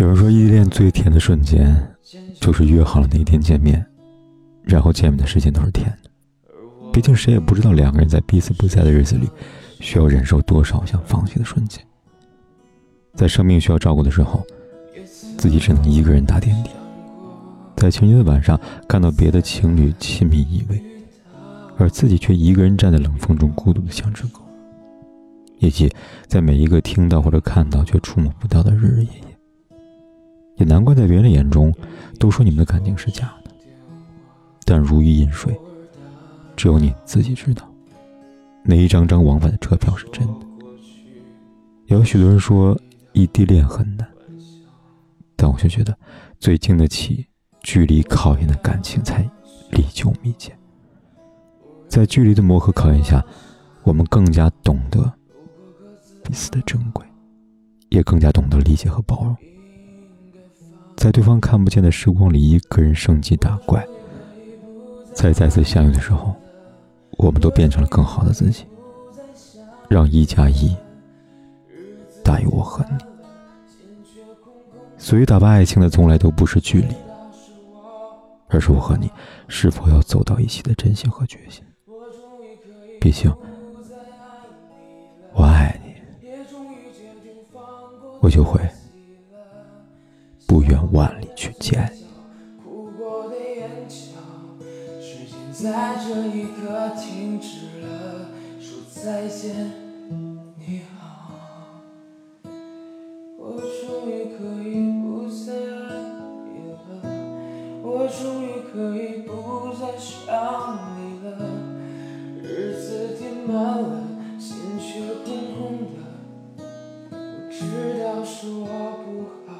有人说，异地恋最甜的瞬间，就是约好了那天见面，然后见面的时间都是甜的。毕竟谁也不知道两个人在彼此不在的日子里，需要忍受多少想放弃的瞬间。在生命需要照顾的时候，自己只能一个人打点滴；在情人节的晚上，看到别的情侣亲密依偎，而自己却一个人站在冷风中孤独的像只狗。以及在每一个听到或者看到却触摸不到的日日夜夜。也难怪在别人眼中，都说你们的感情是假的。但如鱼饮水，只有你自己知道，哪一张张往返的车票是真的。有许多人说异地恋很难，但我却觉得，最经得起距离考验的感情才历久弥坚。在距离的磨合考验下，我们更加懂得彼此的珍贵，也更加懂得理解和包容。在对方看不见的时光里，一个人升级打怪。在再次相遇的时候，我们都变成了更好的自己。让一加一大于我和你。所以，打败爱情的从来都不是距离，而是我和你是否要走到一起的真心和决心。毕竟，我爱你，我就会。不远万里去见你。哭过的眼角，时间在这一刻停止了，说再见，你好。我终于可以不再爱你了，我终于可以不再想你了。日子填满了，心却空空的。我知道是我不好。